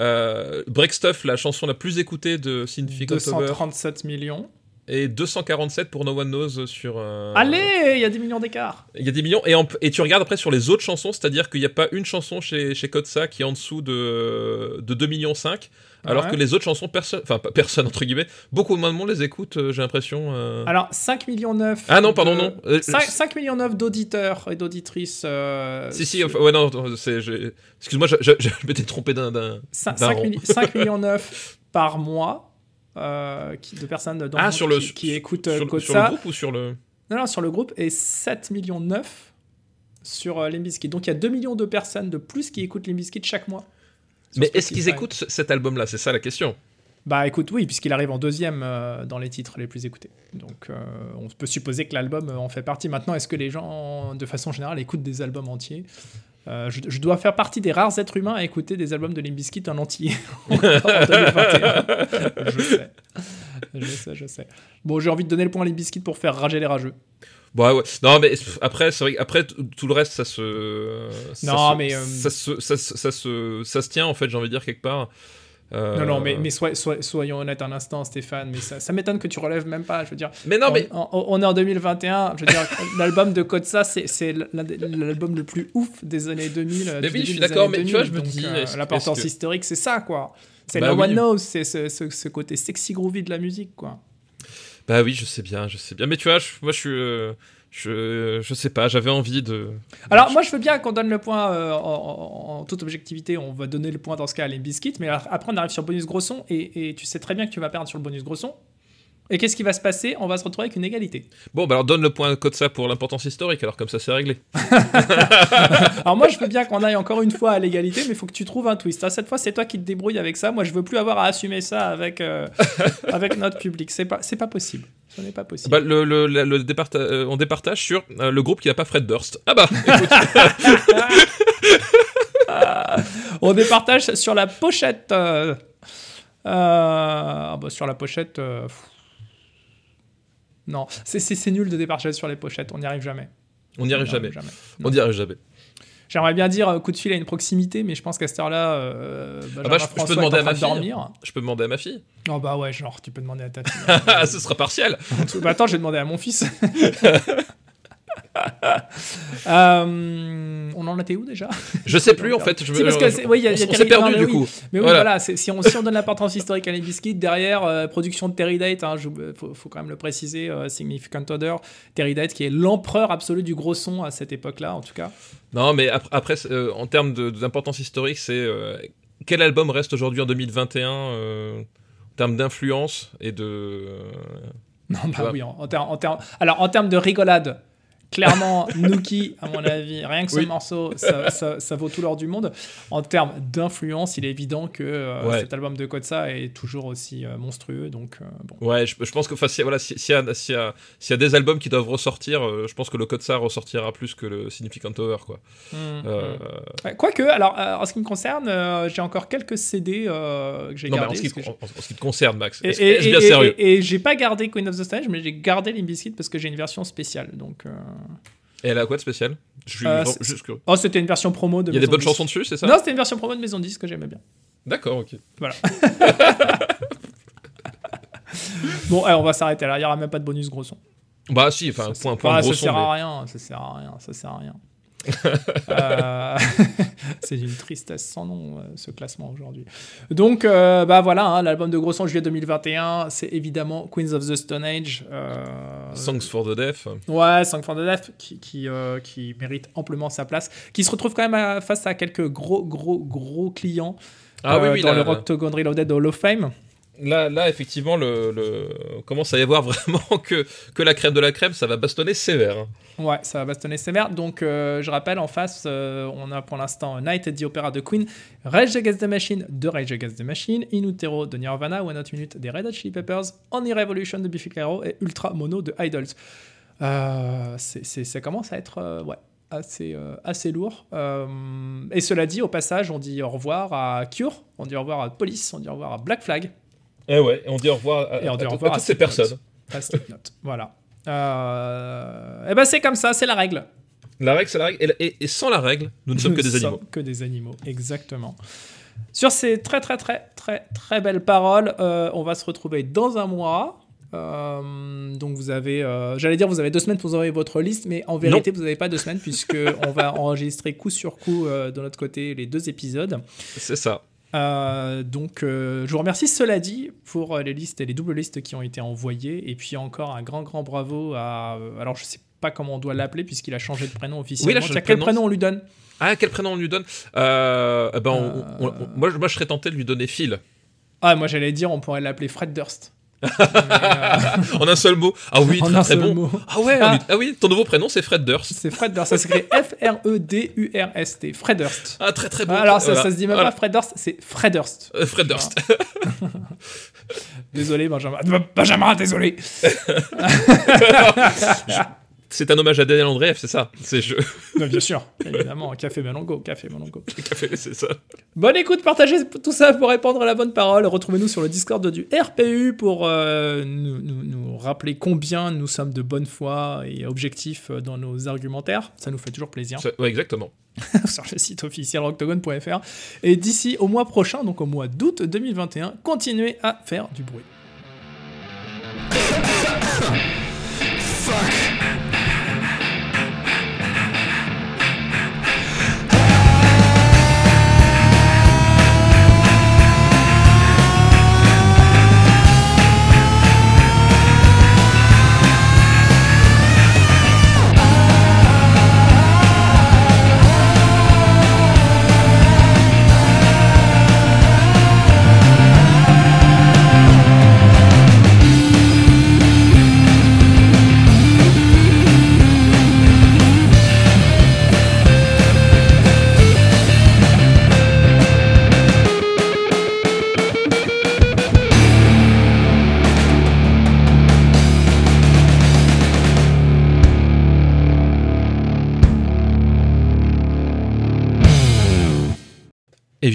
euh, Break Stuff, la chanson la plus écoutée de Significant Over, 237 millions. Et 247 pour No One Knows sur. euh, Allez, il y a des millions d'écart. Il y a des millions. Et, en- et tu regardes après sur les autres chansons, c'est-à-dire qu'il n'y a pas une chanson chez, chez Kotsa qui est en dessous de, de 2 millions 5, alors Ouais. que les autres chansons, personne, enfin pas personne entre guillemets, beaucoup moins de monde les écoute, euh, j'ai l'impression. euh. Alors 5 millions 9. Ah non, pardon, non. Euh, 5, 5 millions 9 d'auditeurs et d'auditrices. si, si, enfin, ouais, non, excuse-moi, je, je- je m'étais trompé d'un. d'un- Cin- d'un 5, rond. milli- 5 millions 9 par mois euh, qui- de personnes dans Ah, monde sur le, qui, qui écoutent sur, sur le groupe ou sur le. Non, non, sur le groupe et 7 millions 9 sur euh, Limbiskit. Donc il y a 2 millions de personnes de plus qui écoutent Limbiskit chaque mois. Mais est-ce qu'ils écoutent ce- cet album-là? C'est ça la question. Bah écoute, oui, puisqu'il arrive en deuxième euh, dans les titres les plus écoutés. Donc euh, on peut supposer que l'album en fait partie. Maintenant, est-ce que les gens, de façon générale, écoutent des albums entiers? Euh, je, je dois faire partie des rares êtres humains à écouter des albums de Limbiskit en entier en 2021. je sais. Je sais, je sais. Bon, j'ai envie de donner le point à Limbiskit pour faire rager les rageux. Bon, ouais. Non, mais après, c'est vrai qu'après, t- tout le reste, ça se. ça Non, se- mais, euh, Ça, se, ça, se- ça, se, ça se tient, en fait, j'ai envie de dire, quelque part. Euh, Non, non, mais, mais sois- sois- soyons honnêtes un instant, Stéphane. Mais ça, ça m'étonne que tu relèves même pas. Je veux dire, Mais non, on, mais. on- on est en 2021. Je veux dire, l'album de Kotsa, c'est l'album le plus ouf des années 2000. euh, Mais oui, je suis d'accord, mais tu vois, 2000. je me Donc, dis, euh, L'importance que- historique, c'est ça, quoi. C'est Bah No oui. One Knows, c'est ce, ce- ce côté sexy groovy de la musique, quoi. Bah oui, je sais bien, je sais bien. Mais tu vois, je- moi, je suis. euh, je, je sais pas, j'avais envie de. Alors, moi, je veux bien qu'on donne le point euh, en, en- en toute objectivité. On va donner le point dans ce cas à Limbiskit. Mais alors, après, on arrive sur bonus gros son. Et, et tu sais très bien que tu vas perdre sur le bonus gros son. Et qu'est-ce qui va se passer? On va se retrouver avec une égalité. Bon, bah alors donne le point code ça pour l'importance historique, alors comme ça, c'est réglé. Alors moi, je veux bien qu'on aille encore une fois à l'égalité, mais il faut que tu trouves un twist. Ah, cette fois, c'est toi qui te débrouilles avec ça. Moi, je veux plus avoir à assumer ça avec, euh, avec notre public. C'est pas, c'est pas possible. Ce n'est pas possible. Bah, le, le, le- le départa- euh, on départage sur euh, le groupe qui n'a pas Fred Durst. Ah bah, écoute, On départage sur la pochette. euh, ah bah, sur la pochette. Non, c'est, nul de départager sur les pochettes. On n'y arrive jamais. on n'y arrive jamais. On n'y arrive jamais. J'aimerais bien dire euh, coup de fil à une proximité, mais je pense qu'à cette heure-là, euh, Benjamin bah, je- je peux demander à ma fille. dormir. Je peux demander à ma fille. Oh bah ouais, genre, tu peux demander à ta fille. Ah, ce sera partiel. Bah attends, je vais demander à mon fils. Euh, on en était où déjà? Je sais plus en fait. Je Si, parce que oui, il y a- on il on s'est perdu du oui. coup. Mais oui, Voilà. si, on, si on donne l'importance historique à les biscuits, derrière, euh, production de Terry Date, hein, il faut, faut quand même le préciser, euh, Significant Other, Terry Date qui est l'empereur absolu du gros son à cette époque-là, en tout cas. Non, mais ap- après, euh, en termes d'importance historique, c'est euh, quel album reste aujourd'hui en 2021 euh, en termes d'influence et de. euh, Non, bah oui, en, en alors en termes de rigolade, clairement, Nookie, à mon avis, rien que ce Oui. morceau, ça, ça- ça vaut tout l'or du monde. En termes d'influence, il est évident que euh, Ouais. cet album de Kotsa est toujours aussi euh, monstrueux, donc euh, bon. Ouais, je, je pense que enfin, si- voilà, si- s'il y, a- s'il y, a- s'il y a des albums qui doivent ressortir, je pense que le Ça ressortira plus que le Significant Over. Quoi. Euh, Ouais, Quoique, alors en ce qui me concerne, j'ai encore quelques CD que j'ai en gardés. ce, qui, en- en ce qui te concerne, Max, Et, et- bien sérieux? et- j'ai pas gardé Queen of the Stone Age, mais j'ai gardé Limbiskit parce que j'ai une version spéciale. Donc, Et elle a quoi de spécial? Euh, juste oh, c'était une version promo de. Il y a des Maison bonnes chansons dessus, c'est ça? Non, c'était une version promo de Maison 10 que j'aimais bien. D'accord, ok. Bon, on va s'arrêter là. Il y aura même pas de bonus gros son. Bah si, enfin, Ça, point, ça- point enfin, gros ça son. sert mais- à rien. Ça sert à rien. Ça sert à rien. Euh, c'est d'une tristesse sans nom euh, ce classement aujourd'hui. Donc euh, bah voilà, hein, l'album de gros son juillet 2021, c'est évidemment Queens of the Stone Age. euh, Songs for the Deaf. Ouais, Song for the Deaf qui, qui, qui mérite amplement sa place, qui se retrouve quand même à- face à quelques gros, gros, gros clients Ah oui, oui, dans là, le Octagon Reloaded Hall of Fame. Là, là, effectivement, le, le... commence à y avoir vraiment que, que la crème de la crème, ça va bastonner sévère. hein. Ouais, ça va bastonner sévère. Donc, euh, je rappelle, en face, euh, on a pour l'instant Night at the Opera de Queen, Rage Against the Machine de Rage Against the Machine, In Utero de Nirvana, One Hot Minute des Red Hot Chili Peppers, Only Revolution de Biffy Clyro et Ultra Mono de Idols. Euh, ça commence à être euh, ouais, assez, assez lourd. Et cela dit, au passage, on dit au revoir à Cure, on dit au revoir à Police, on dit au revoir à Black Flag, Et ouais, et on dit au revoir à, Et on dit à- au à revoir à toutes ces personnes. à voilà. Euh, et ben c'est comme ça, c'est la règle. La règle, c'est la règle. Et, et- et sans la règle, nous ne sommes que des sommes animaux. Que des animaux, exactement. Sur ces très très très très très belles paroles, euh, on va se retrouver dans un mois. Euh, donc vous avez, euh, j'allais dire vous avez deux semaines pour envoyer votre liste, mais en vérité vous n'avez pas deux semaines puisque on va enregistrer coup sur coup de notre côté les deux épisodes. C'est ça. Euh, donc euh, je vous remercie cela dit pour euh, les listes et les doubles listes qui ont été envoyées et puis encore un grand grand bravo à alors je sais pas comment on doit l'appeler puisqu'il a changé de prénom officiellement. Oui, il a changé Tiens, de quel prénom. on lui donne? Ah, quel prénom on lui donne? Euh, eh ben, on- on- on- moi, je- moi, je serais tenté de lui donner Phil. Ah, moi j'allais dire, on pourrait l'appeler Fred Durst. Euh, En un seul mot. Ah oui, très, très bon. mot. Ah ouais, Ah. ah oui, ton nouveau prénom c'est Fred Durst. c'est Fred Durst. Ça s'écrit F-R-E-D-U-R-S-T. Fred Durst. Ah, très très bon. Alors ça, Voilà. ça se dit même Voilà. pas Fred Durst, c'est Fred Durst. Euh, Fred Durst. Désolé, Benjamin. Benjamin, désolé. C'est un hommage à Daniel Andreev, c'est ça. C'est je. Bien sûr, évidemment. Café Melongo, Café Melongo. Café, c'est ça. Bonne écoute, partagez tout ça pour répandre la bonne parole. Retrouvez-nous sur le Discord du RPU pour euh, nous, nous- nous rappeler combien nous sommes de bonne foi et objectifs dans nos argumentaires. Ça nous fait toujours plaisir. Ouais, exactement. sur le site officiel octogone.fr. Et d'ici au mois prochain, donc au mois d'août 2021, continuez à faire du bruit.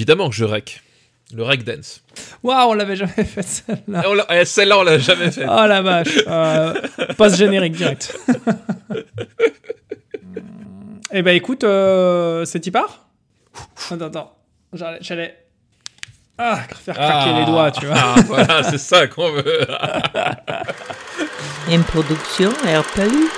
Évidemment que je rec. Le rec dance. Waouh, on l'avait jamais fait celle-là. Eh, Celle-là, on l'a jamais fait. Oh la vache. Euh, Passe générique direct. Eh ben écoute, euh, c'est y part? Attends, attends. J'allais- J'allais. Ah, faire craquer Ah. les doigts, tu vois. Ah, voilà, c'est ça qu'on veut. Une production RPU.